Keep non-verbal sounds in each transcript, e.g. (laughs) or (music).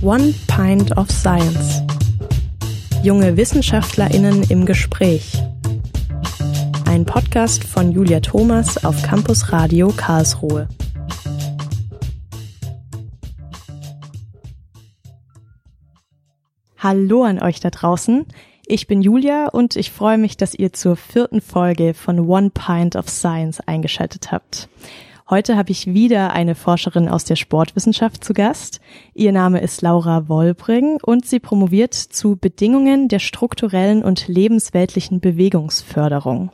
One Pint of Science. Junge WissenschaftlerInnen im Gespräch. Ein Podcast von Julia Thomas auf Campus Radio Karlsruhe. Hallo an euch da draußen. Ich bin Julia und ich freue mich, dass ihr zur vierten Folge von One Pint of Science eingeschaltet habt. Heute habe ich wieder eine Forscherin aus der Sportwissenschaft zu Gast. Ihr Name ist Laura Wollbring und sie promoviert zu Bedingungen der strukturellen und lebensweltlichen Bewegungsförderung.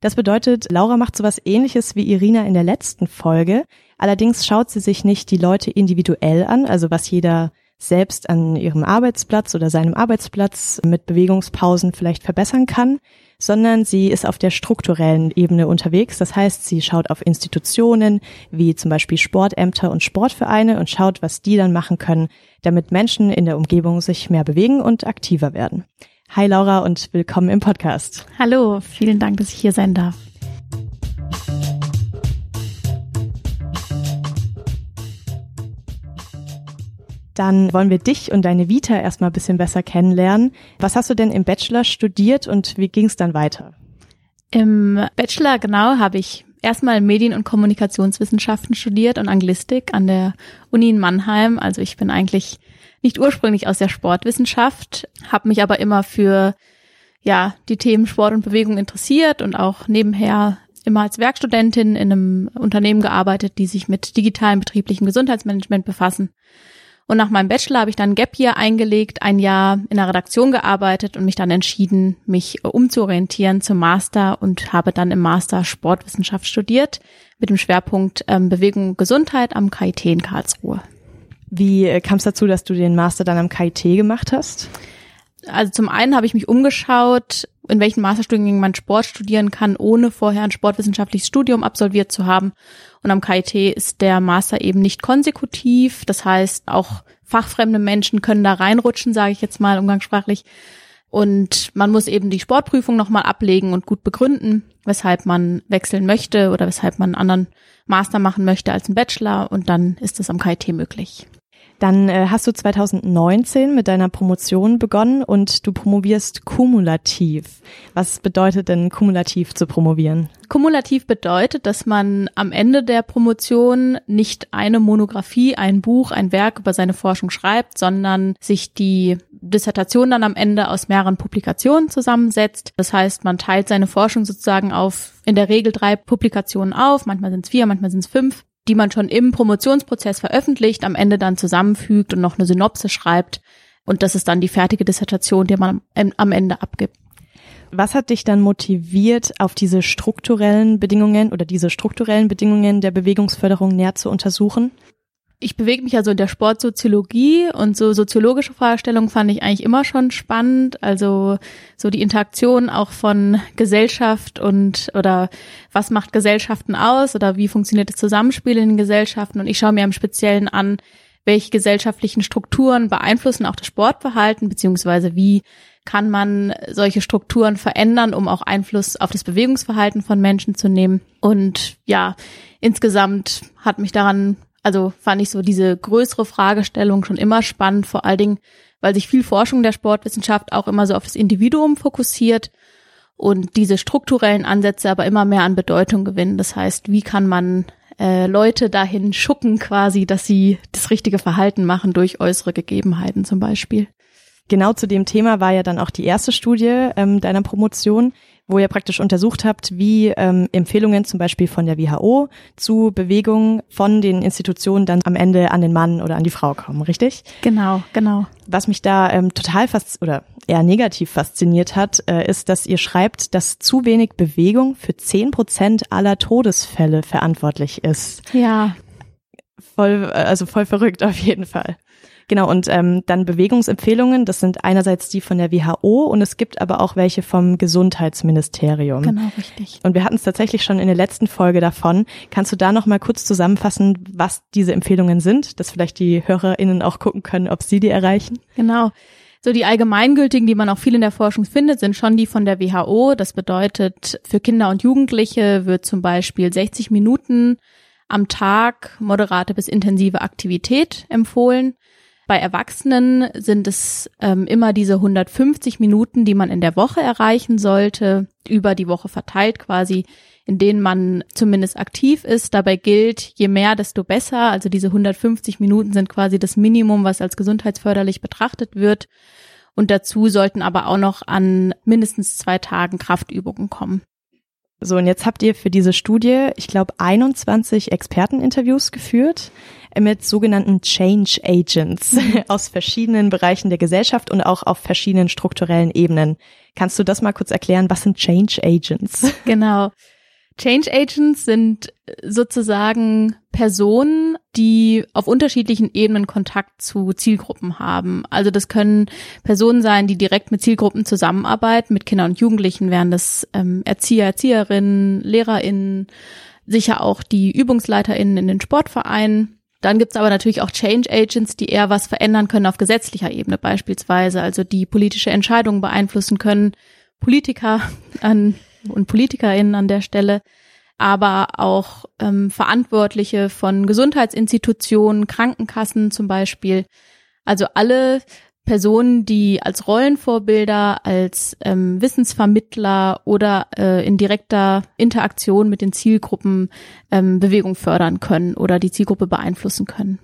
Das bedeutet, Laura macht sowas ähnliches wie Irina in der letzten Folge. Allerdings schaut sie sich nicht die Leute individuell an, also was jeder selbst an ihrem Arbeitsplatz oder seinem Arbeitsplatz mit Bewegungspausen vielleicht verbessern kann, sondern sie ist auf der strukturellen Ebene unterwegs. Das heißt, sie schaut auf Institutionen wie zum Beispiel Sportämter und Sportvereine und schaut, was die dann machen können, damit Menschen in der Umgebung sich mehr bewegen und aktiver werden. Hi Laura und willkommen im Podcast. Hallo, vielen Dank, dass ich hier sein darf. Dann wollen wir dich und deine Vita erstmal ein bisschen besser kennenlernen. Was hast du denn im Bachelor studiert und wie ging es dann weiter? Im Bachelor, genau, habe ich erstmal Medien- und Kommunikationswissenschaften studiert und Anglistik an der Uni in Mannheim. Also ich bin eigentlich nicht ursprünglich aus der Sportwissenschaft, habe mich aber immer für ja die Themen Sport und Bewegung interessiert und auch nebenher immer als Werkstudentin in einem Unternehmen gearbeitet, die sich mit digitalem betrieblichem Gesundheitsmanagement befassen. Und nach meinem Bachelor habe ich dann Gap Year eingelegt, ein Jahr in der Redaktion gearbeitet und mich dann entschieden, mich umzuorientieren zum Master und habe dann im Master Sportwissenschaft studiert mit dem Schwerpunkt ähm, Bewegung und Gesundheit am KIT in Karlsruhe. Wie äh, kam es dazu, dass du den Master dann am KIT gemacht hast? Also zum einen habe ich mich umgeschaut, in welchen Masterstudiengängen man Sport studieren kann, ohne vorher ein sportwissenschaftliches Studium absolviert zu haben. Und am KIT ist der Master eben nicht konsekutiv. Das heißt, auch fachfremde Menschen können da reinrutschen, sage ich jetzt mal umgangssprachlich. Und man muss eben die Sportprüfung nochmal ablegen und gut begründen, weshalb man wechseln möchte oder weshalb man einen anderen Master machen möchte als einen Bachelor. Und dann ist es am KIT möglich. Dann äh, hast du 2019 mit deiner Promotion begonnen und du promovierst kumulativ. Was bedeutet denn kumulativ zu promovieren? Kumulativ bedeutet, dass man am Ende der Promotion nicht eine Monographie, ein Buch, ein Werk über seine Forschung schreibt, sondern sich die Dissertation dann am Ende aus mehreren Publikationen zusammensetzt. Das heißt, man teilt seine Forschung sozusagen auf in der Regel drei Publikationen auf, manchmal sind es vier, manchmal sind es fünf die man schon im Promotionsprozess veröffentlicht, am Ende dann zusammenfügt und noch eine Synopse schreibt. Und das ist dann die fertige Dissertation, die man am Ende abgibt. Was hat dich dann motiviert, auf diese strukturellen Bedingungen oder diese strukturellen Bedingungen der Bewegungsförderung näher zu untersuchen? Ich bewege mich ja so in der Sportsoziologie und so soziologische Fragestellungen fand ich eigentlich immer schon spannend. Also so die Interaktion auch von Gesellschaft und oder was macht Gesellschaften aus oder wie funktioniert das Zusammenspiel in den Gesellschaften. Und ich schaue mir im Speziellen an, welche gesellschaftlichen Strukturen beeinflussen auch das Sportverhalten, beziehungsweise wie kann man solche Strukturen verändern, um auch Einfluss auf das Bewegungsverhalten von Menschen zu nehmen. Und ja, insgesamt hat mich daran also fand ich so diese größere Fragestellung schon immer spannend, vor allen Dingen, weil sich viel Forschung der Sportwissenschaft auch immer so auf das Individuum fokussiert und diese strukturellen Ansätze aber immer mehr an Bedeutung gewinnen. Das heißt, wie kann man äh, Leute dahin schucken quasi, dass sie das richtige Verhalten machen durch äußere Gegebenheiten zum Beispiel. Genau zu dem Thema war ja dann auch die erste Studie ähm, deiner Promotion, wo ihr praktisch untersucht habt, wie ähm, Empfehlungen zum Beispiel von der WHO zu Bewegungen von den Institutionen dann am Ende an den Mann oder an die Frau kommen, richtig? Genau, genau. Was mich da ähm, total fast oder eher negativ fasziniert hat, äh, ist, dass ihr schreibt, dass zu wenig Bewegung für zehn Prozent aller Todesfälle verantwortlich ist. Ja. Voll, also voll verrückt auf jeden Fall. Genau, und ähm, dann Bewegungsempfehlungen, das sind einerseits die von der WHO und es gibt aber auch welche vom Gesundheitsministerium. Genau, richtig. Und wir hatten es tatsächlich schon in der letzten Folge davon. Kannst du da noch mal kurz zusammenfassen, was diese Empfehlungen sind, dass vielleicht die HörerInnen auch gucken können, ob sie die erreichen? Genau. So die allgemeingültigen, die man auch viel in der Forschung findet, sind schon die von der WHO. Das bedeutet, für Kinder und Jugendliche wird zum Beispiel 60 Minuten am Tag moderate bis intensive Aktivität empfohlen. Bei Erwachsenen sind es ähm, immer diese 150 Minuten, die man in der Woche erreichen sollte, über die Woche verteilt quasi, in denen man zumindest aktiv ist. Dabei gilt, je mehr, desto besser. Also diese 150 Minuten sind quasi das Minimum, was als gesundheitsförderlich betrachtet wird. Und dazu sollten aber auch noch an mindestens zwei Tagen Kraftübungen kommen. So, und jetzt habt ihr für diese Studie, ich glaube, 21 Experteninterviews geführt mit sogenannten Change Agents aus verschiedenen Bereichen der Gesellschaft und auch auf verschiedenen strukturellen Ebenen. Kannst du das mal kurz erklären? Was sind Change Agents? Genau. Change Agents sind sozusagen Personen, die auf unterschiedlichen Ebenen Kontakt zu Zielgruppen haben. Also das können Personen sein, die direkt mit Zielgruppen zusammenarbeiten. Mit Kindern und Jugendlichen wären das ähm, Erzieher, Erzieherinnen, LehrerInnen, sicher auch die ÜbungsleiterInnen in den Sportvereinen. Dann gibt's aber natürlich auch Change Agents, die eher was verändern können auf gesetzlicher Ebene beispielsweise, also die politische Entscheidungen beeinflussen können. Politiker (laughs) an und PolitikerInnen an der Stelle, aber auch ähm, Verantwortliche von Gesundheitsinstitutionen, Krankenkassen zum Beispiel. Also alle Personen, die als Rollenvorbilder, als ähm, Wissensvermittler oder äh, in direkter Interaktion mit den Zielgruppen ähm, Bewegung fördern können oder die Zielgruppe beeinflussen können.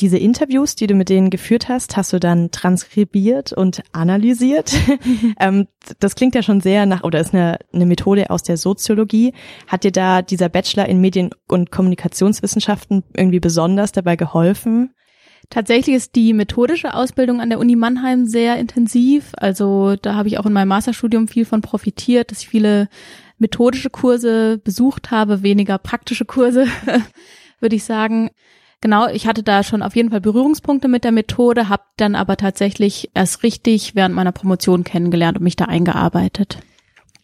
Diese Interviews, die du mit denen geführt hast, hast du dann transkribiert und analysiert. (laughs) (laughs) ähm, das klingt ja schon sehr nach, oder ist eine, eine Methode aus der Soziologie. Hat dir da dieser Bachelor in Medien- und Kommunikationswissenschaften irgendwie besonders dabei geholfen? Tatsächlich ist die methodische Ausbildung an der Uni Mannheim sehr intensiv. Also da habe ich auch in meinem Masterstudium viel von profitiert, dass ich viele methodische Kurse besucht habe, weniger praktische Kurse, (laughs) würde ich sagen. Genau, ich hatte da schon auf jeden Fall Berührungspunkte mit der Methode, habe dann aber tatsächlich erst richtig während meiner Promotion kennengelernt und mich da eingearbeitet.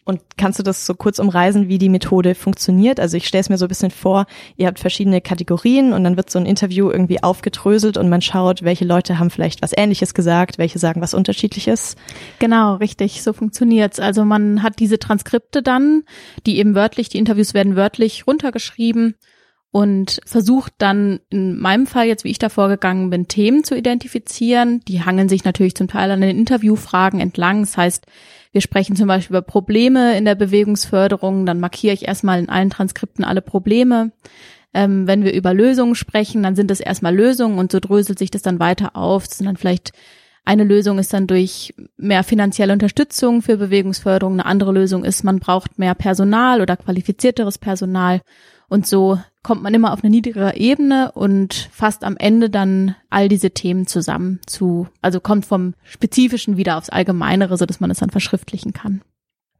Und kannst du das so kurz umreißen, wie die Methode funktioniert? Also ich stelle es mir so ein bisschen vor, ihr habt verschiedene Kategorien und dann wird so ein Interview irgendwie aufgedröselt und man schaut, welche Leute haben vielleicht was Ähnliches gesagt, welche sagen was Unterschiedliches. Genau, richtig, so funktioniert's. Also man hat diese Transkripte dann, die eben wörtlich, die Interviews werden wörtlich runtergeschrieben und versucht dann in meinem Fall jetzt, wie ich da vorgegangen bin, Themen zu identifizieren. Die hangeln sich natürlich zum Teil an den Interviewfragen entlang. Das heißt, wir sprechen zum Beispiel über Probleme in der Bewegungsförderung, dann markiere ich erstmal in allen Transkripten alle Probleme. Ähm, wenn wir über Lösungen sprechen, dann sind es erstmal Lösungen und so dröselt sich das dann weiter auf. Das sind dann vielleicht eine Lösung ist dann durch mehr finanzielle Unterstützung für Bewegungsförderung. Eine andere Lösung ist, man braucht mehr Personal oder qualifizierteres Personal. Und so kommt man immer auf eine niedrigere Ebene und fasst am Ende dann all diese Themen zusammen zu, also kommt vom Spezifischen wieder aufs Allgemeinere, so dass man es dann verschriftlichen kann.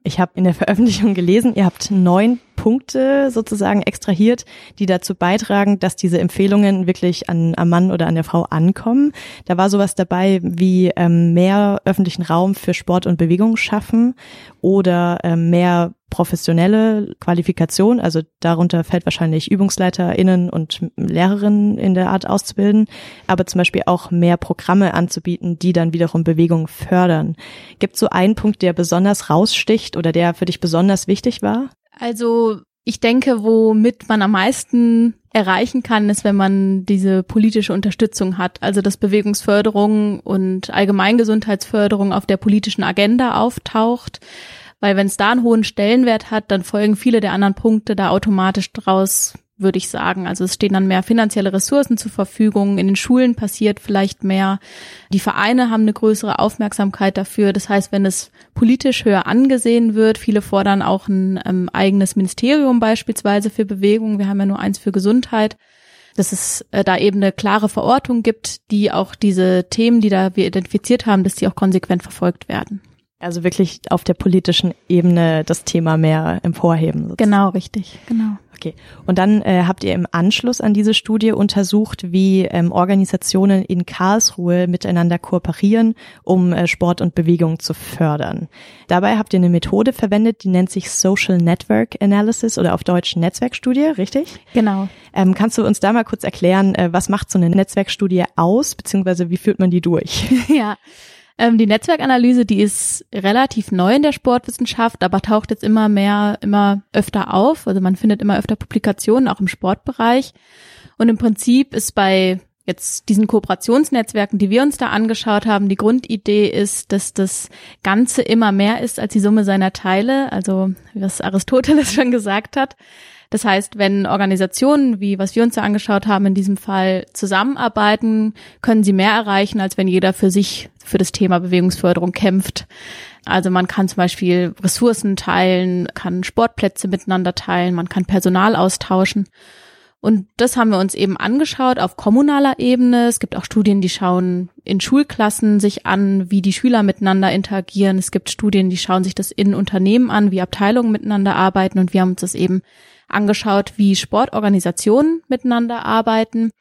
Ich habe in der Veröffentlichung gelesen, ihr habt neun Punkte sozusagen extrahiert, die dazu beitragen, dass diese Empfehlungen wirklich an am Mann oder an der Frau ankommen. Da war sowas dabei wie ähm, mehr öffentlichen Raum für Sport und Bewegung schaffen oder ähm, mehr professionelle Qualifikation, also darunter fällt wahrscheinlich ÜbungsleiterInnen und Lehrerinnen in der Art auszubilden, aber zum Beispiel auch mehr Programme anzubieten, die dann wiederum Bewegung fördern. Gibt so einen Punkt, der besonders raussticht oder der für dich besonders wichtig war? Also ich denke, womit man am meisten erreichen kann, ist, wenn man diese politische Unterstützung hat. Also dass Bewegungsförderung und Allgemeingesundheitsförderung auf der politischen Agenda auftaucht weil wenn es da einen hohen Stellenwert hat, dann folgen viele der anderen Punkte da automatisch draus, würde ich sagen. Also es stehen dann mehr finanzielle Ressourcen zur Verfügung. In den Schulen passiert vielleicht mehr. Die Vereine haben eine größere Aufmerksamkeit dafür. Das heißt, wenn es politisch höher angesehen wird, viele fordern auch ein ähm, eigenes Ministerium beispielsweise für Bewegung. Wir haben ja nur eins für Gesundheit dass es äh, da eben eine klare Verortung gibt, die auch diese Themen, die da wir identifiziert haben, dass die auch konsequent verfolgt werden. Also wirklich auf der politischen Ebene das Thema mehr emporheben. Sozusagen. Genau, richtig, genau. Okay. Und dann äh, habt ihr im Anschluss an diese Studie untersucht, wie ähm, Organisationen in Karlsruhe miteinander kooperieren, um äh, Sport und Bewegung zu fördern. Dabei habt ihr eine Methode verwendet, die nennt sich Social Network Analysis oder auf Deutsch Netzwerkstudie, richtig? Genau. Ähm, kannst du uns da mal kurz erklären, äh, was macht so eine Netzwerkstudie aus, beziehungsweise wie führt man die durch? (laughs) ja. Ähm, die Netzwerkanalyse, die ist relativ neu in der Sportwissenschaft, aber taucht jetzt immer mehr, immer öfter auf. Also man findet immer öfter Publikationen, auch im Sportbereich. Und im Prinzip ist bei jetzt diesen Kooperationsnetzwerken, die wir uns da angeschaut haben, die Grundidee ist, dass das Ganze immer mehr ist als die Summe seiner Teile, also was Aristoteles (laughs) schon gesagt hat. Das heißt, wenn Organisationen, wie was wir uns da angeschaut haben, in diesem Fall zusammenarbeiten, können sie mehr erreichen, als wenn jeder für sich für das Thema Bewegungsförderung kämpft. Also man kann zum Beispiel Ressourcen teilen, kann Sportplätze miteinander teilen, man kann Personal austauschen. Und das haben wir uns eben angeschaut auf kommunaler Ebene. Es gibt auch Studien, die schauen in Schulklassen sich an, wie die Schüler miteinander interagieren. Es gibt Studien, die schauen sich das in Unternehmen an, wie Abteilungen miteinander arbeiten. Und wir haben uns das eben angeschaut, wie Sportorganisationen miteinander arbeiten.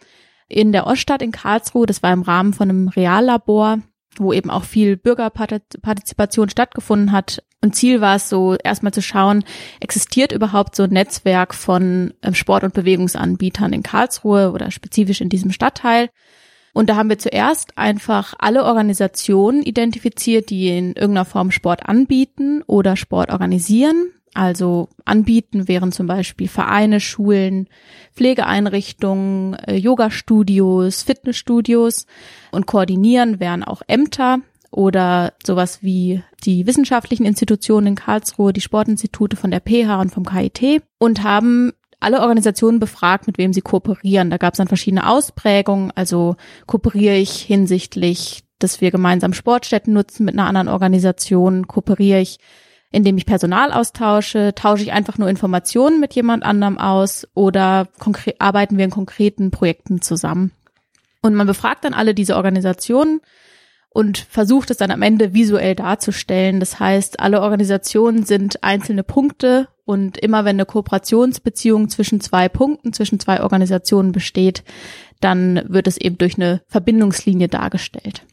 In der Oststadt in Karlsruhe, das war im Rahmen von einem Reallabor, wo eben auch viel Bürgerpartizipation stattgefunden hat. Und Ziel war es so, erstmal zu schauen, existiert überhaupt so ein Netzwerk von ähm, Sport- und Bewegungsanbietern in Karlsruhe oder spezifisch in diesem Stadtteil. Und da haben wir zuerst einfach alle Organisationen identifiziert, die in irgendeiner Form Sport anbieten oder Sport organisieren. Also anbieten wären zum Beispiel Vereine, Schulen, Pflegeeinrichtungen, äh, Yoga-Studios, Fitnessstudios und koordinieren wären auch Ämter oder sowas wie die wissenschaftlichen Institutionen in Karlsruhe, die Sportinstitute von der PH und vom KIT und haben alle Organisationen befragt, mit wem sie kooperieren. Da gab es dann verschiedene Ausprägungen. Also kooperiere ich hinsichtlich, dass wir gemeinsam Sportstätten nutzen mit einer anderen Organisation, kooperiere ich indem ich Personal austausche, tausche ich einfach nur Informationen mit jemand anderem aus oder arbeiten wir in konkreten Projekten zusammen. Und man befragt dann alle diese Organisationen und versucht es dann am Ende visuell darzustellen. Das heißt, alle Organisationen sind einzelne Punkte und immer wenn eine Kooperationsbeziehung zwischen zwei Punkten, zwischen zwei Organisationen besteht, dann wird es eben durch eine Verbindungslinie dargestellt.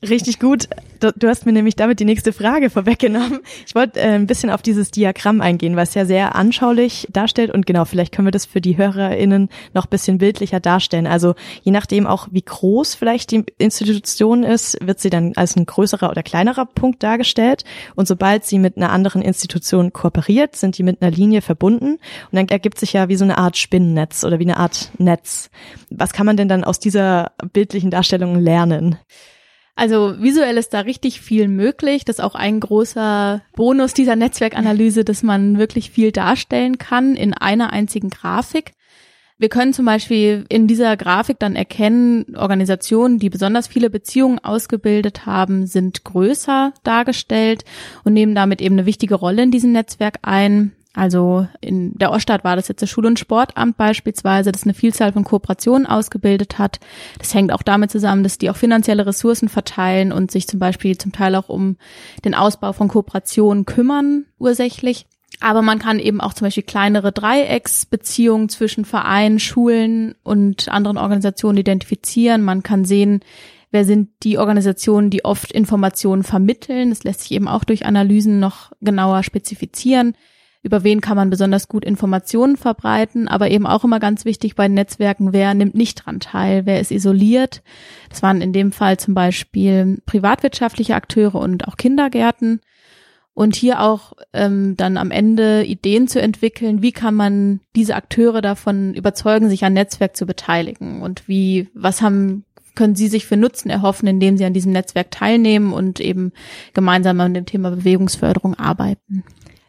Richtig gut. Du hast mir nämlich damit die nächste Frage vorweggenommen. Ich wollte äh, ein bisschen auf dieses Diagramm eingehen, was ja sehr anschaulich darstellt. Und genau, vielleicht können wir das für die HörerInnen noch ein bisschen bildlicher darstellen. Also je nachdem auch, wie groß vielleicht die Institution ist, wird sie dann als ein größerer oder kleinerer Punkt dargestellt. Und sobald sie mit einer anderen Institution kooperiert, sind die mit einer Linie verbunden. Und dann ergibt sich ja wie so eine Art Spinnennetz oder wie eine Art Netz. Was kann man denn dann aus dieser bildlichen Darstellung lernen? Also visuell ist da richtig viel möglich. Das ist auch ein großer Bonus dieser Netzwerkanalyse, dass man wirklich viel darstellen kann in einer einzigen Grafik. Wir können zum Beispiel in dieser Grafik dann erkennen, Organisationen, die besonders viele Beziehungen ausgebildet haben, sind größer dargestellt und nehmen damit eben eine wichtige Rolle in diesem Netzwerk ein. Also in der Oststadt war das jetzt das Schul- und Sportamt beispielsweise, das eine Vielzahl von Kooperationen ausgebildet hat. Das hängt auch damit zusammen, dass die auch finanzielle Ressourcen verteilen und sich zum Beispiel zum Teil auch um den Ausbau von Kooperationen kümmern, ursächlich. Aber man kann eben auch zum Beispiel kleinere Dreiecksbeziehungen zwischen Vereinen, Schulen und anderen Organisationen identifizieren. Man kann sehen, wer sind die Organisationen, die oft Informationen vermitteln. Das lässt sich eben auch durch Analysen noch genauer spezifizieren über wen kann man besonders gut Informationen verbreiten, aber eben auch immer ganz wichtig bei Netzwerken, wer nimmt nicht dran teil, wer ist isoliert. Das waren in dem Fall zum Beispiel privatwirtschaftliche Akteure und auch Kindergärten. Und hier auch ähm, dann am Ende Ideen zu entwickeln, wie kann man diese Akteure davon überzeugen, sich an Netzwerk zu beteiligen und wie, was haben können Sie sich für Nutzen erhoffen, indem Sie an diesem Netzwerk teilnehmen und eben gemeinsam an dem Thema Bewegungsförderung arbeiten.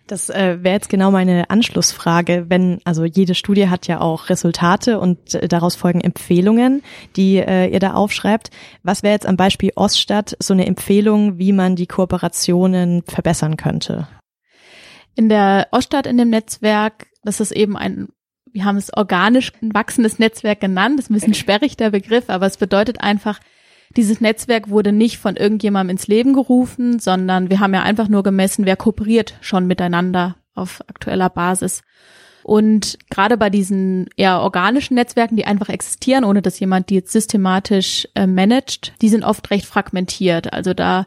Das äh, wäre jetzt genau meine Anschlussfrage, wenn, also jede Studie hat ja auch Resultate und äh, daraus folgen Empfehlungen, die äh, ihr da aufschreibt. Was wäre jetzt am Beispiel Oststadt so eine Empfehlung, wie man die Kooperationen verbessern könnte? In der Oststadt in dem Netzwerk, das ist eben ein wir haben es organisch wachsendes Netzwerk genannt. Das ist ein bisschen sperrig, der Begriff, aber es bedeutet einfach, dieses Netzwerk wurde nicht von irgendjemandem ins Leben gerufen, sondern wir haben ja einfach nur gemessen, wer kooperiert schon miteinander auf aktueller Basis. Und gerade bei diesen eher organischen Netzwerken, die einfach existieren, ohne dass jemand die jetzt systematisch äh, managt, die sind oft recht fragmentiert. Also da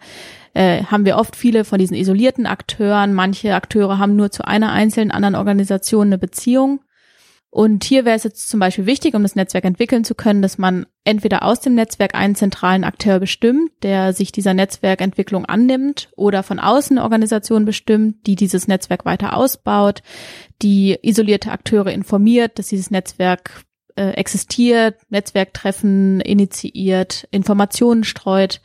äh, haben wir oft viele von diesen isolierten Akteuren. Manche Akteure haben nur zu einer einzelnen anderen Organisation eine Beziehung. Und hier wäre es jetzt zum Beispiel wichtig, um das Netzwerk entwickeln zu können, dass man entweder aus dem Netzwerk einen zentralen Akteur bestimmt, der sich dieser Netzwerkentwicklung annimmt, oder von außen eine Organisation bestimmt, die dieses Netzwerk weiter ausbaut, die isolierte Akteure informiert, dass dieses Netzwerk äh, existiert, Netzwerktreffen initiiert, Informationen streut.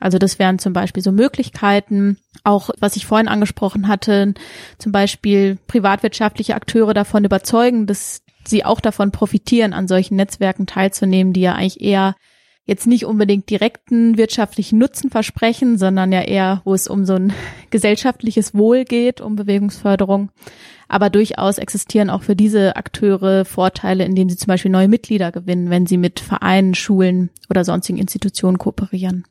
Also das wären zum Beispiel so Möglichkeiten, auch was ich vorhin angesprochen hatte, zum Beispiel privatwirtschaftliche Akteure davon überzeugen, dass sie auch davon profitieren, an solchen Netzwerken teilzunehmen, die ja eigentlich eher jetzt nicht unbedingt direkten wirtschaftlichen Nutzen versprechen, sondern ja eher, wo es um so ein (laughs) gesellschaftliches Wohl geht, um Bewegungsförderung. Aber durchaus existieren auch für diese Akteure Vorteile, indem sie zum Beispiel neue Mitglieder gewinnen, wenn sie mit Vereinen, Schulen oder sonstigen Institutionen kooperieren.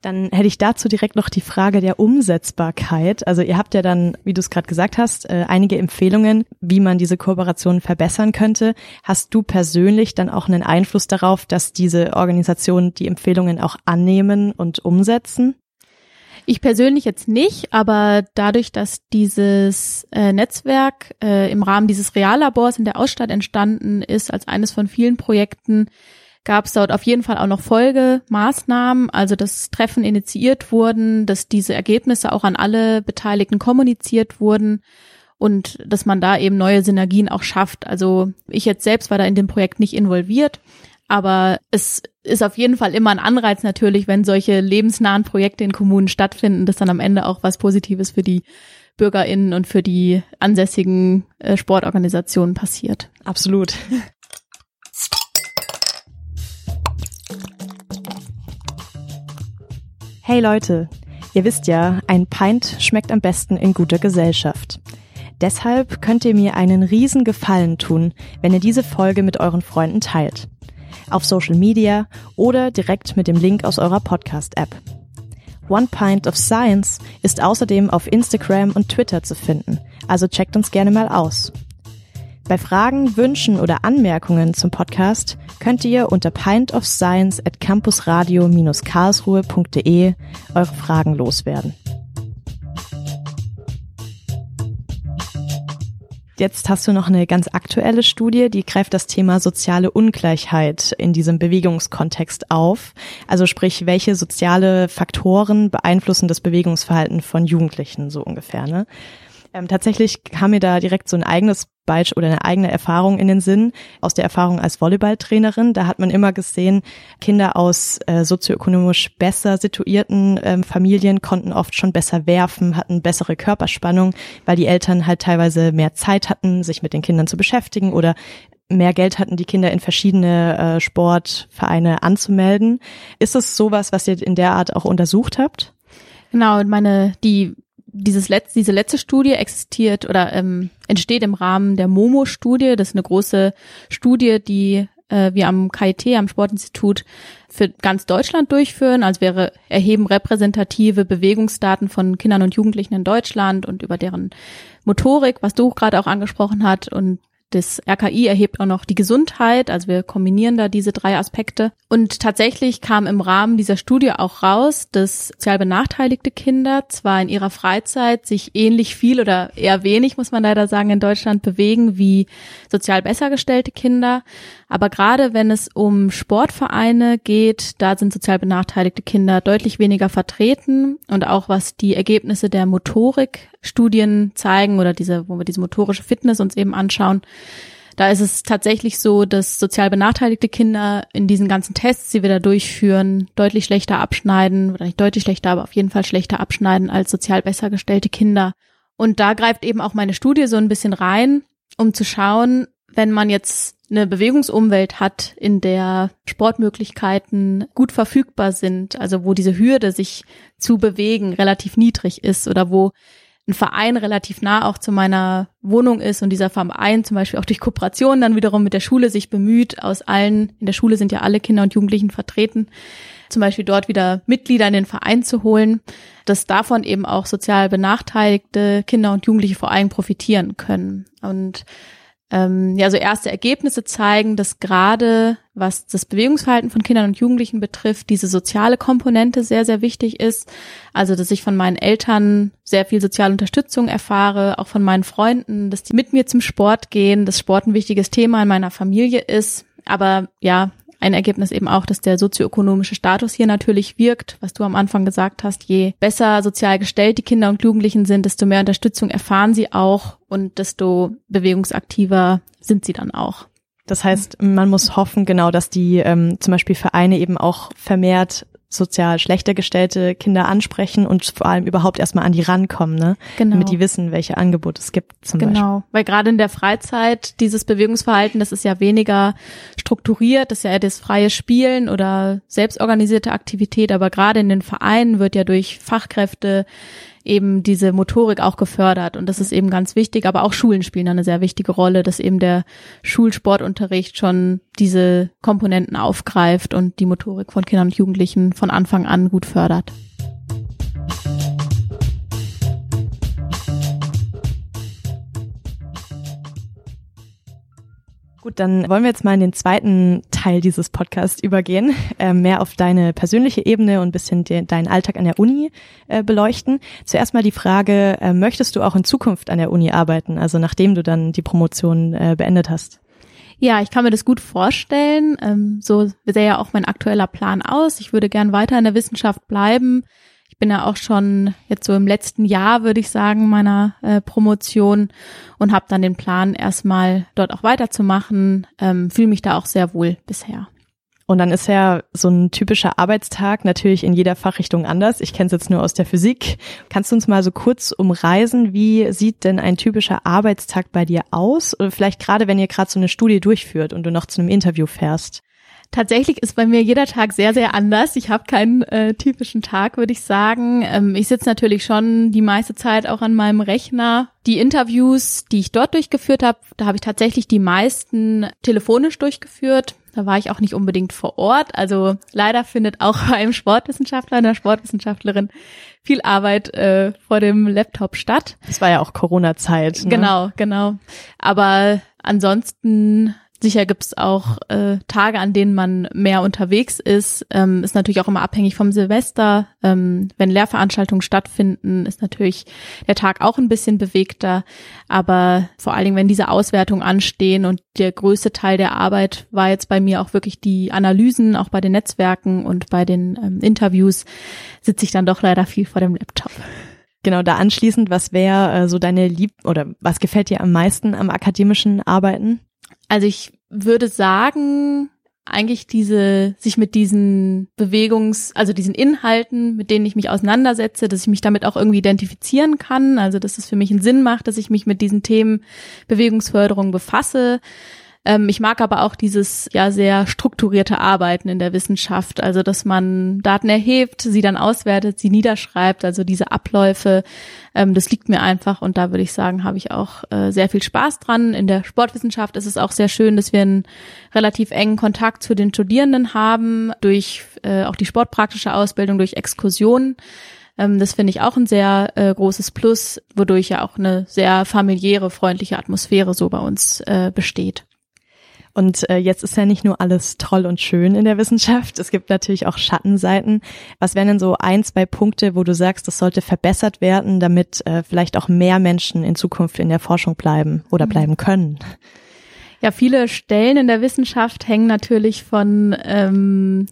Dann hätte ich dazu direkt noch die Frage der Umsetzbarkeit. Also ihr habt ja dann, wie du es gerade gesagt hast, äh, einige Empfehlungen, wie man diese Kooperation verbessern könnte. Hast du persönlich dann auch einen Einfluss darauf, dass diese Organisationen die Empfehlungen auch annehmen und umsetzen? Ich persönlich jetzt nicht, aber dadurch, dass dieses äh, Netzwerk äh, im Rahmen dieses Reallabors in der Ausstadt entstanden ist, als eines von vielen Projekten, gab es dort auf jeden Fall auch noch Folgemaßnahmen, also dass Treffen initiiert wurden, dass diese Ergebnisse auch an alle Beteiligten kommuniziert wurden und dass man da eben neue Synergien auch schafft. Also ich jetzt selbst war da in dem Projekt nicht involviert, aber es ist auf jeden Fall immer ein Anreiz natürlich, wenn solche lebensnahen Projekte in Kommunen stattfinden, dass dann am Ende auch was Positives für die BürgerInnen und für die ansässigen äh, Sportorganisationen passiert. Absolut. (laughs) Hey Leute, ihr wisst ja, ein Pint schmeckt am besten in guter Gesellschaft. Deshalb könnt ihr mir einen riesen Gefallen tun, wenn ihr diese Folge mit euren Freunden teilt. Auf Social Media oder direkt mit dem Link aus eurer Podcast-App. One Pint of Science ist außerdem auf Instagram und Twitter zu finden, also checkt uns gerne mal aus. Bei Fragen, Wünschen oder Anmerkungen zum Podcast könnt ihr unter pintofscience at campusradio-karlsruhe.de eure Fragen loswerden. Jetzt hast du noch eine ganz aktuelle Studie, die greift das Thema soziale Ungleichheit in diesem Bewegungskontext auf. Also sprich, welche soziale Faktoren beeinflussen das Bewegungsverhalten von Jugendlichen so ungefähr. Ne? Ähm, tatsächlich kam mir da direkt so ein eigenes Oder eine eigene Erfahrung in den Sinn aus der Erfahrung als Volleyballtrainerin. Da hat man immer gesehen, Kinder aus äh, sozioökonomisch besser situierten ähm, Familien konnten oft schon besser werfen, hatten bessere Körperspannung, weil die Eltern halt teilweise mehr Zeit hatten, sich mit den Kindern zu beschäftigen oder mehr Geld hatten, die Kinder in verschiedene äh, Sportvereine anzumelden. Ist es sowas, was ihr in der Art auch untersucht habt? Genau, meine, die dieses letzte, diese letzte Studie existiert oder ähm, entsteht im Rahmen der Momo-Studie. Das ist eine große Studie, die äh, wir am KIT, am Sportinstitut, für ganz Deutschland durchführen. Also wir erheben repräsentative Bewegungsdaten von Kindern und Jugendlichen in Deutschland und über deren Motorik, was du gerade auch angesprochen hast, und das RKI erhebt auch noch die Gesundheit, also wir kombinieren da diese drei Aspekte. Und tatsächlich kam im Rahmen dieser Studie auch raus, dass sozial benachteiligte Kinder zwar in ihrer Freizeit sich ähnlich viel oder eher wenig, muss man leider sagen, in Deutschland bewegen wie sozial besser gestellte Kinder, aber gerade wenn es um Sportvereine geht, da sind sozial benachteiligte Kinder deutlich weniger vertreten. Und auch was die Ergebnisse der Motorikstudien zeigen oder diese, wo wir diese motorische Fitness uns eben anschauen, da ist es tatsächlich so, dass sozial benachteiligte Kinder in diesen ganzen Tests, die wir da durchführen, deutlich schlechter abschneiden, oder nicht deutlich schlechter, aber auf jeden Fall schlechter abschneiden als sozial besser gestellte Kinder. Und da greift eben auch meine Studie so ein bisschen rein, um zu schauen, wenn man jetzt eine Bewegungsumwelt hat, in der Sportmöglichkeiten gut verfügbar sind, also wo diese Hürde, sich zu bewegen, relativ niedrig ist oder wo ein Verein relativ nah auch zu meiner Wohnung ist und dieser Verein zum Beispiel auch durch Kooperation dann wiederum mit der Schule sich bemüht, aus allen, in der Schule sind ja alle Kinder und Jugendlichen vertreten, zum Beispiel dort wieder Mitglieder in den Verein zu holen, dass davon eben auch sozial benachteiligte Kinder und Jugendliche vor allem profitieren können. Und ähm, ja, so erste Ergebnisse zeigen, dass gerade was das Bewegungsverhalten von Kindern und Jugendlichen betrifft, diese soziale Komponente sehr, sehr wichtig ist. Also, dass ich von meinen Eltern sehr viel soziale Unterstützung erfahre, auch von meinen Freunden, dass die mit mir zum Sport gehen, dass Sport ein wichtiges Thema in meiner Familie ist. Aber ja, ein Ergebnis eben auch, dass der sozioökonomische Status hier natürlich wirkt, was du am Anfang gesagt hast. Je besser sozial gestellt die Kinder und Jugendlichen sind, desto mehr Unterstützung erfahren sie auch und desto bewegungsaktiver sind sie dann auch. Das heißt, man muss hoffen, genau, dass die ähm, zum Beispiel Vereine eben auch vermehrt sozial schlechter gestellte Kinder ansprechen und vor allem überhaupt erstmal an die rankommen, ne? Genau. Damit die wissen, welche Angebote es gibt zum genau. Beispiel. Genau, weil gerade in der Freizeit dieses Bewegungsverhalten, das ist ja weniger strukturiert, das ist ja eher das freie Spielen oder selbstorganisierte Aktivität, aber gerade in den Vereinen wird ja durch Fachkräfte eben diese Motorik auch gefördert. Und das ist eben ganz wichtig, aber auch Schulen spielen da eine sehr wichtige Rolle, dass eben der Schulsportunterricht schon diese Komponenten aufgreift und die Motorik von Kindern und Jugendlichen von Anfang an gut fördert. Gut, dann wollen wir jetzt mal in den zweiten Teil dieses Podcasts übergehen, äh, mehr auf deine persönliche Ebene und bisschen de deinen Alltag an der Uni äh, beleuchten. Zuerst mal die Frage, äh, möchtest du auch in Zukunft an der Uni arbeiten, also nachdem du dann die Promotion äh, beendet hast? Ja, ich kann mir das gut vorstellen. Ähm, so sähe ja auch mein aktueller Plan aus. Ich würde gern weiter in der Wissenschaft bleiben. Ich bin ja auch schon jetzt so im letzten Jahr, würde ich sagen, meiner äh, Promotion und habe dann den Plan, erstmal dort auch weiterzumachen. Ähm, Fühle mich da auch sehr wohl bisher. Und dann ist ja so ein typischer Arbeitstag natürlich in jeder Fachrichtung anders. Ich kenne es jetzt nur aus der Physik. Kannst du uns mal so kurz umreisen, wie sieht denn ein typischer Arbeitstag bei dir aus? Oder vielleicht gerade, wenn ihr gerade so eine Studie durchführt und du noch zu einem Interview fährst. Tatsächlich ist bei mir jeder Tag sehr, sehr anders. Ich habe keinen äh, typischen Tag, würde ich sagen. Ähm, ich sitze natürlich schon die meiste Zeit auch an meinem Rechner. Die Interviews, die ich dort durchgeführt habe, da habe ich tatsächlich die meisten telefonisch durchgeführt. Da war ich auch nicht unbedingt vor Ort. Also leider findet auch (laughs) bei einem Sportwissenschaftler, einer Sportwissenschaftlerin viel Arbeit äh, vor dem Laptop statt. Das war ja auch Corona-Zeit. Ne? Genau, genau. Aber ansonsten Sicher gibt's auch äh, Tage, an denen man mehr unterwegs ist. Ähm, ist natürlich auch immer abhängig vom Silvester. Ähm, wenn Lehrveranstaltungen stattfinden, ist natürlich der Tag auch ein bisschen bewegter. Aber vor allen Dingen, wenn diese Auswertungen anstehen und der größte Teil der Arbeit war jetzt bei mir auch wirklich die Analysen, auch bei den Netzwerken und bei den ähm, Interviews, sitze ich dann doch leider viel vor dem Laptop. Genau, da anschließend, was wäre äh, so deine Lieb- oder was gefällt dir am meisten am akademischen Arbeiten? Also ich würde sagen, eigentlich diese, sich mit diesen Bewegungs-, also diesen Inhalten, mit denen ich mich auseinandersetze, dass ich mich damit auch irgendwie identifizieren kann, also dass es für mich einen Sinn macht, dass ich mich mit diesen Themen Bewegungsförderung befasse, ähm, ich mag aber auch dieses ja sehr strukturierte Arbeiten in der Wissenschaft, also dass man Daten erhebt, sie dann auswertet, sie niederschreibt, also diese Abläufe, ähm, das liegt mir einfach und da würde ich sagen, habe ich auch äh, sehr viel Spaß dran. In der Sportwissenschaft ist es auch sehr schön, dass wir einen relativ engen Kontakt zu den Studierenden haben, durch äh, auch die sportpraktische Ausbildung, durch Exkursionen ähm, das finde ich auch ein sehr äh, großes Plus, wodurch ja auch eine sehr familiäre, freundliche Atmosphäre so bei uns äh, besteht. Und äh, jetzt ist ja nicht nur alles toll und schön in der Wissenschaft. Es gibt natürlich auch Schattenseiten. Was wären denn so ein, zwei Punkte, wo du sagst, das sollte verbessert werden, damit äh, vielleicht auch mehr Menschen in Zukunft in der Forschung bleiben oder mhm. bleiben können? Ja, viele Stellen in der Wissenschaft hängen natürlich von ähm,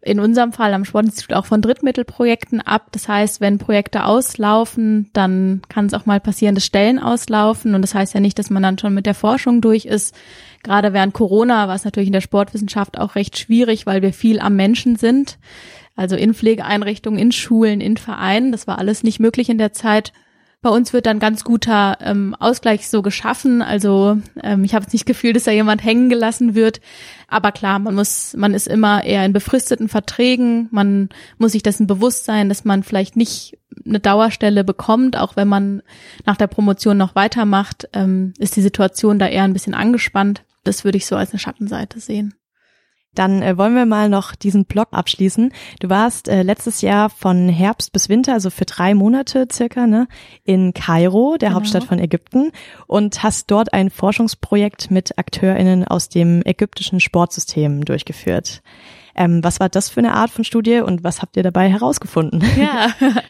in unserem Fall am Sportinstitut auch von Drittmittelprojekten ab. Das heißt, wenn Projekte auslaufen, dann kann es auch mal passieren, dass Stellen auslaufen. Und das heißt ja nicht, dass man dann schon mit der Forschung durch ist. Gerade während Corona war es natürlich in der Sportwissenschaft auch recht schwierig, weil wir viel am Menschen sind. Also in Pflegeeinrichtungen, in Schulen, in Vereinen. Das war alles nicht möglich in der Zeit. Bei uns wird dann ganz guter ähm, Ausgleich so geschaffen. Also ähm, ich habe jetzt nicht Gefühl, dass da jemand hängen gelassen wird. Aber klar, man muss, man ist immer eher in befristeten Verträgen. Man muss sich dessen bewusst sein, dass man vielleicht nicht eine Dauerstelle bekommt, auch wenn man nach der Promotion noch weitermacht, ähm, ist die Situation da eher ein bisschen angespannt. Das würde ich so als eine Schattenseite sehen. Dann äh, wollen wir mal noch diesen Blog abschließen. Du warst äh, letztes Jahr von Herbst bis Winter, also für drei Monate circa, ne, in Kairo, der genau. Hauptstadt von Ägypten, und hast dort ein Forschungsprojekt mit AkteurInnen aus dem ägyptischen Sportsystem durchgeführt. Ähm, was war das für eine Art von Studie und was habt ihr dabei herausgefunden? Ja. (laughs)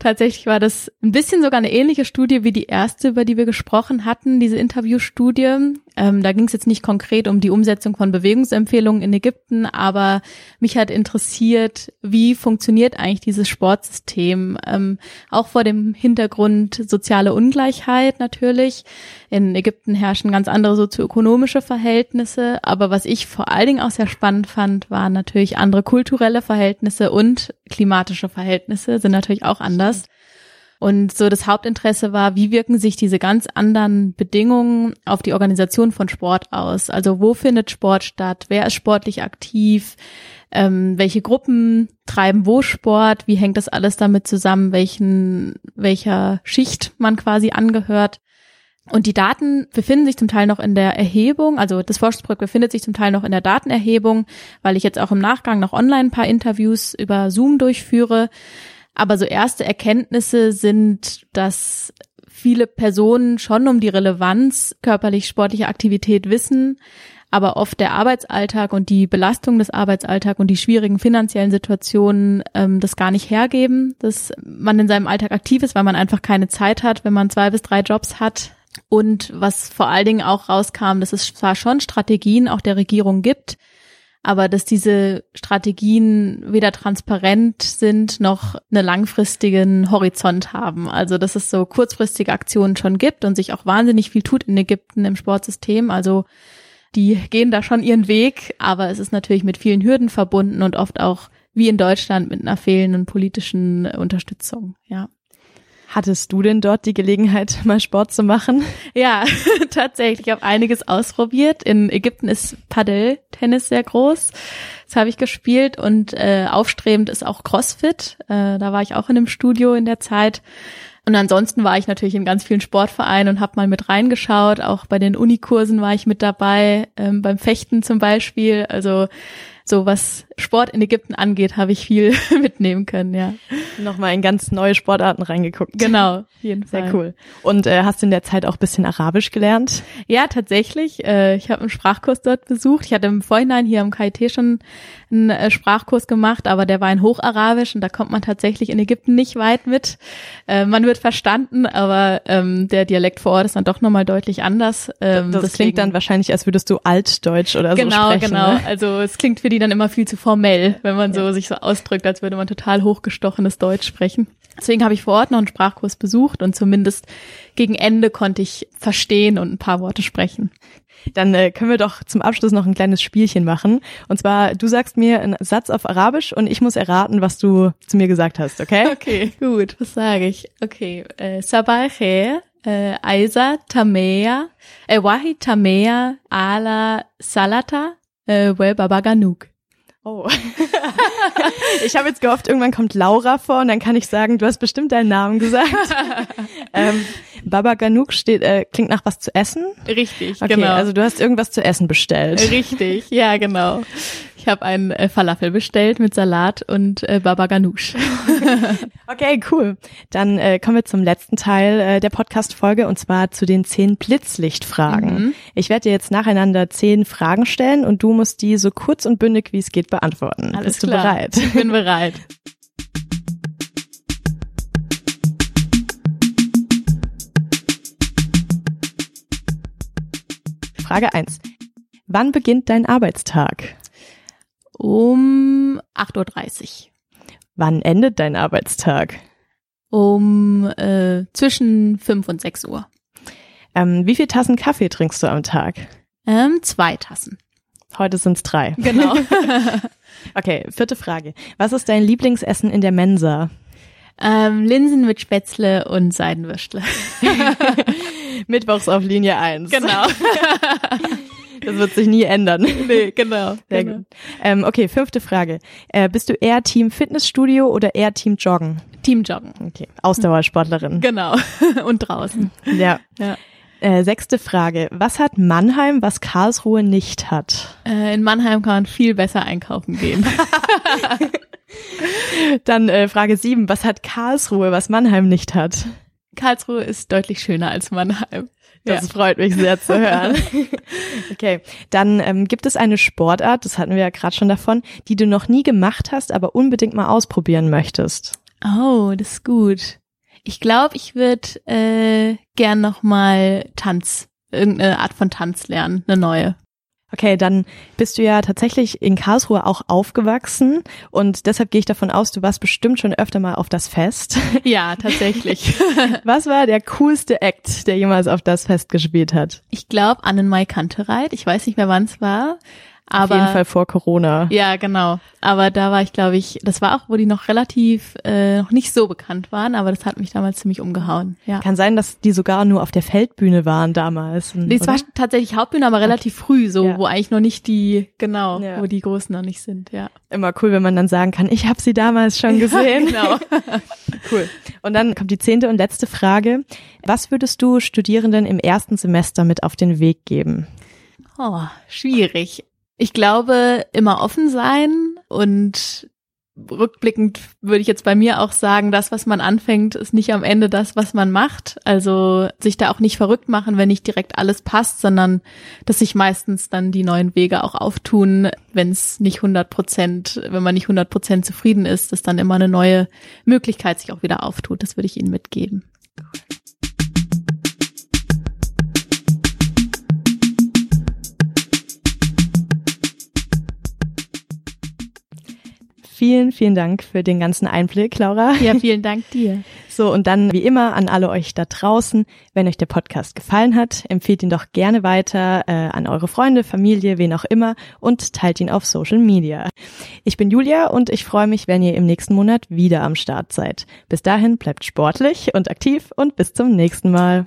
Tatsächlich war das ein bisschen sogar eine ähnliche Studie wie die erste, über die wir gesprochen hatten, diese Interviewstudie. Ähm, da ging es jetzt nicht konkret um die Umsetzung von Bewegungsempfehlungen in Ägypten, aber mich hat interessiert, wie funktioniert eigentlich dieses Sportsystem, ähm, auch vor dem Hintergrund soziale Ungleichheit natürlich. In Ägypten herrschen ganz andere sozioökonomische Verhältnisse, aber was ich vor allen Dingen auch sehr spannend fand, waren natürlich andere kulturelle Verhältnisse und klimatische Verhältnisse sind natürlich auch anders. Und so das Hauptinteresse war, wie wirken sich diese ganz anderen Bedingungen auf die Organisation von Sport aus? Also wo findet Sport statt? Wer ist sportlich aktiv? Ähm, welche Gruppen treiben wo Sport? Wie hängt das alles damit zusammen? Welchen, welcher Schicht man quasi angehört? Und die Daten befinden sich zum Teil noch in der Erhebung, also das Forschungsprojekt befindet sich zum Teil noch in der Datenerhebung, weil ich jetzt auch im Nachgang noch online ein paar Interviews über Zoom durchführe. Aber so erste Erkenntnisse sind, dass viele Personen schon um die Relevanz körperlich-sportlicher Aktivität wissen, aber oft der Arbeitsalltag und die Belastung des Arbeitsalltags und die schwierigen finanziellen Situationen ähm, das gar nicht hergeben, dass man in seinem Alltag aktiv ist, weil man einfach keine Zeit hat, wenn man zwei bis drei Jobs hat, und was vor allen Dingen auch rauskam, dass es zwar schon Strategien auch der Regierung gibt, aber dass diese Strategien weder transparent sind noch einen langfristigen Horizont haben. Also dass es so kurzfristige Aktionen schon gibt und sich auch wahnsinnig viel tut in Ägypten im Sportsystem. Also die gehen da schon ihren Weg, aber es ist natürlich mit vielen Hürden verbunden und oft auch wie in Deutschland mit einer fehlenden politischen Unterstützung. Ja. Hattest du denn dort die Gelegenheit, (laughs) mal Sport zu machen? Ja, (laughs) tatsächlich. Ich habe einiges ausprobiert. In Ägypten ist Padel-Tennis sehr groß. Das habe ich gespielt und äh, aufstrebend ist auch CrossFit. Äh, da war ich auch in einem Studio in der Zeit. Und ansonsten war ich natürlich in ganz vielen Sportvereinen und habe mal mit reingeschaut. Auch bei den Unikursen war ich mit dabei, ähm, beim Fechten zum Beispiel. Also so was Sport in Ägypten angeht, habe ich viel (laughs) mitnehmen können, ja. Nochmal in ganz neue Sportarten reingeguckt. Genau, jeden Fall. Sehr cool. Und äh, hast du in der Zeit auch bisschen Arabisch gelernt? Ja, tatsächlich. Äh, ich habe einen Sprachkurs dort besucht. Ich hatte im Vorhinein hier am KIT schon einen äh, Sprachkurs gemacht, aber der war in Hocharabisch und da kommt man tatsächlich in Ägypten nicht weit mit. Äh, man wird verstanden, aber ähm, der Dialekt vor Ort ist dann doch nochmal deutlich anders. Ähm, das deswegen, klingt dann wahrscheinlich, als würdest du Altdeutsch oder genau, so sprechen. Genau, genau. Ne? Also es klingt für die dann immer viel zu formell, wenn man so sich so ausdrückt, als würde man total hochgestochenes Deutsch sprechen. Deswegen habe ich vor Ort noch einen Sprachkurs besucht und zumindest gegen Ende konnte ich verstehen und ein paar Worte sprechen. Dann äh, können wir doch zum Abschluss noch ein kleines Spielchen machen. Und zwar, du sagst mir einen Satz auf Arabisch und ich muss erraten, was du zu mir gesagt hast, okay? (laughs) Okay, gut. Was sage ich? Okay. Äh, Sabah khair, äh, Aisa Tamea, äh, Wahi Tamea ala Salata, äh, Well Babaganuk. Oh. (laughs) ich habe jetzt gehofft, irgendwann kommt Laura vor und dann kann ich sagen, du hast bestimmt deinen Namen gesagt. (laughs) ähm, Baba Ganoush steht, äh, klingt nach was zu essen. Richtig, okay, genau. Also du hast irgendwas zu essen bestellt. Richtig, ja, genau. (laughs) Ich habe einen äh, Falafel bestellt mit Salat und äh, Baba Ganoush. (laughs) okay, cool. Dann äh, kommen wir zum letzten Teil äh, der Podcast-Folge und zwar zu den zehn Blitzlichtfragen. Mhm. Ich werde dir jetzt nacheinander zehn Fragen stellen und du musst die so kurz und bündig wie es geht beantworten. Alles Bist klar. du bereit? Ich bin bereit. Frage eins: Wann beginnt dein Arbeitstag? Um 8.30 Uhr. Wann endet dein Arbeitstag? Um äh, zwischen 5 und 6 Uhr. Ähm, wie viele Tassen Kaffee trinkst du am Tag? Ähm, zwei Tassen. Heute sind's drei. Genau. (laughs) okay, vierte Frage. Was ist dein Lieblingsessen in der Mensa? Ähm, Linsen mit Spätzle und Seidenwürstle. (laughs) Mittwochs auf Linie 1. Genau. (laughs) Das wird sich nie ändern. (laughs) Nee, genau. Sehr genau. gut. Ähm, okay, fünfte Frage. Äh, bist du eher Team Fitnessstudio oder eher Team Joggen? Team Joggen. Okay, Ausdauersportlerin. (laughs) Genau. (laughs) Und draußen. Ja. ja. Äh, sechste Frage. Was hat Mannheim, was Karlsruhe nicht hat? Äh, in Mannheim kann man viel besser einkaufen gehen. Dann äh, Frage sieben. Was hat Karlsruhe, was Mannheim nicht hat? Karlsruhe ist deutlich schöner als Mannheim. Das ja. freut mich sehr zu hören. (laughs) okay, dann ähm, gibt es eine Sportart, das hatten wir ja gerade schon davon, die du noch nie gemacht hast, aber unbedingt mal ausprobieren möchtest. Oh, das ist gut. Ich glaube, ich würde äh, gern noch mal Tanz, irgendeine Art von Tanz lernen, eine neue. Okay, dann bist du ja tatsächlich in Karlsruhe auch aufgewachsen und deshalb gehe ich davon aus, du warst bestimmt schon öfter mal auf das Fest. (laughs) Ja, tatsächlich. (laughs) Was war der coolste Act, der jemals auf das Fest gespielt hat? Ich glaube Annenmai Kantereit. Ich weiß nicht mehr, wann es war. Aber, Auf jeden Fall vor Corona. Ja, genau. Aber da war ich, glaube ich, das war auch, wo die noch relativ äh, noch nicht so bekannt waren, aber das hat mich damals ziemlich umgehauen. Ja. Kann sein, dass die sogar nur auf der Feldbühne waren damals. Nee, es war tatsächlich Hauptbühne, aber relativ früh, so Ja. wo eigentlich noch nicht die, genau, Ja. wo die Großen noch nicht sind, ja. Immer cool, wenn man dann sagen kann, ich habe sie damals schon (laughs) gesehen. genau. (laughs) Cool. Und dann kommt die zehnte und letzte Frage. Was würdest du Studierenden im ersten Semester mit auf den Weg geben? Oh, schwierig. Ich glaube, immer offen sein und rückblickend würde ich jetzt bei mir auch sagen, das, was man anfängt, ist nicht am Ende das, was man macht. Also sich da auch nicht verrückt machen, wenn nicht direkt alles passt, sondern dass sich meistens dann die neuen Wege auch auftun, wenn es nicht 100 Prozent, wenn man nicht 100 Prozent zufrieden ist, dass dann immer eine neue Möglichkeit sich auch wieder auftut. Das würde ich Ihnen mitgeben. Vielen, vielen Dank für den ganzen Einblick, Laura. Ja, vielen Dank dir. (laughs) So, und dann wie immer an alle euch da draußen, wenn euch der Podcast gefallen hat, empfehlt ihn doch gerne weiter äh, an eure Freunde, Familie, wen auch immer und teilt ihn auf Social Media. Ich bin Julia und ich freue mich, wenn ihr im nächsten Monat wieder am Start seid. Bis dahin bleibt sportlich und aktiv und bis zum nächsten Mal.